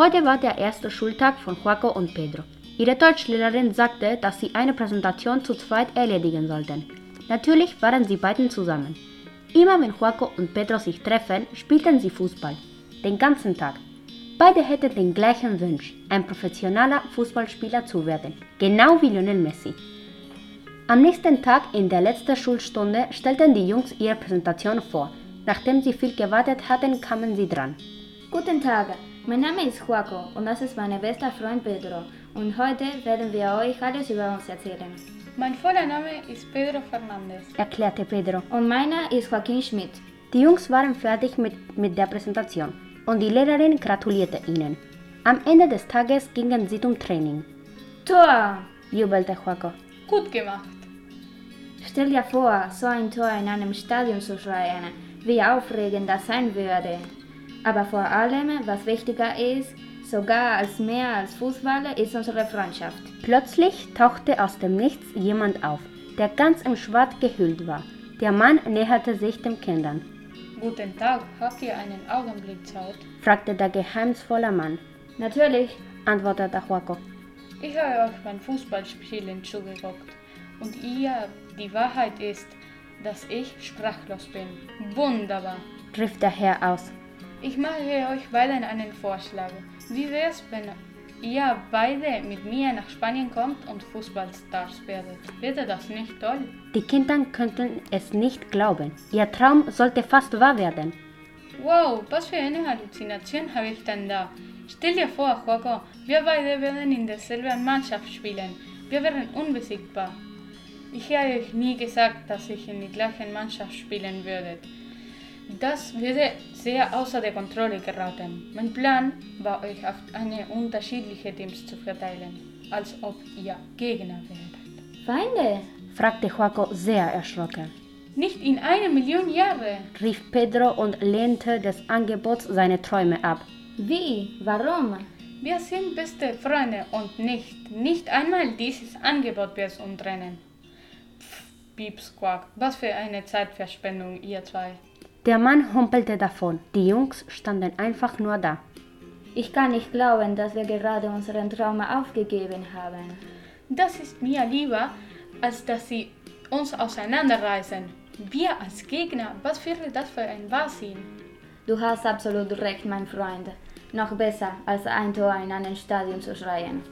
Heute war der erste Schultag von Joaco und Pedro. Ihre Deutschlehrerin sagte, dass sie eine Präsentation zu zweit erledigen sollten. Natürlich waren sie beiden zusammen. Immer wenn Joaco und Pedro sich treffen, spielten sie Fußball. Den ganzen Tag. Beide hätten den gleichen Wunsch, ein professioneller Fußballspieler zu werden, genau wie Lionel Messi. Am nächsten Tag in der letzten Schulstunde stellten die Jungs ihre Präsentation vor. Nachdem sie viel gewartet hatten, kamen sie dran. Guten Tag, mein Name ist Joaco und das ist mein bester Freund Pedro. Und heute werden wir euch alles über uns erzählen. Mein voller Name ist Pedro Fernandez, erklärte Pedro. Und meiner ist Joaquin Schmidt. Die Jungs waren fertig mit, mit der Präsentation und die Lehrerin gratulierte ihnen. Am Ende des Tages gingen sie zum Training. Tor! jubelte Joaco. Gut gemacht. Stell dir vor, so ein Tor in einem Stadion zu schreien, wie aufregend das sein würde. Aber vor allem, was wichtiger ist, sogar als mehr als Fußballer, ist unsere Freundschaft. Plötzlich tauchte aus dem Nichts jemand auf, der ganz im Schwarz gehüllt war. Der Mann näherte sich den Kindern. Guten Tag, habt ihr einen Augenblick Zeit? fragte der geheimnisvolle Mann. Natürlich, antwortete Joaco. Ich habe euch beim Fußballspielen zugeguckt. Und ihr, die Wahrheit ist, dass ich sprachlos bin. Wunderbar, rief der Herr aus. Ich mache euch beiden einen Vorschlag. Wie wär's, wenn ihr beide mit mir nach Spanien kommt und Fußballstars werdet? Wäre das nicht toll? Die Kinder könnten es nicht glauben. Ihr Traum sollte fast wahr werden. Wow, was für eine Halluzination habe ich denn da? Stell dir vor, Joaco, wir beide werden in derselben Mannschaft spielen. Wir wären unbesiegbar. Ich habe euch nie gesagt, dass ich in die gleichen Mannschaft spielen würde. Das würde sehr außer der Kontrolle geraten. Mein Plan war, euch auf eine unterschiedliche Teams zu verteilen, als ob ihr Gegner wäret. Feinde? fragte Joaco sehr erschrocken. Nicht in einer Million Jahre, rief Pedro und lehnte des Angebots seine Träume ab. Wie? Warum? Wir sind beste Freunde und nicht, nicht einmal dieses Angebot wird uns trennen. Pff, Pieps Quack, was für eine Zeitverschwendung, ihr zwei. Der Mann humpelte davon. Die Jungs standen einfach nur da. Ich kann nicht glauben, dass wir gerade unseren Traum aufgegeben haben. Das ist mir lieber, als dass sie uns auseinanderreißen. Wir als Gegner, was wäre das für ein Wahnsinn? Du hast absolut recht, mein Freund. Noch besser, als ein Tor in einem Stadion zu schreien.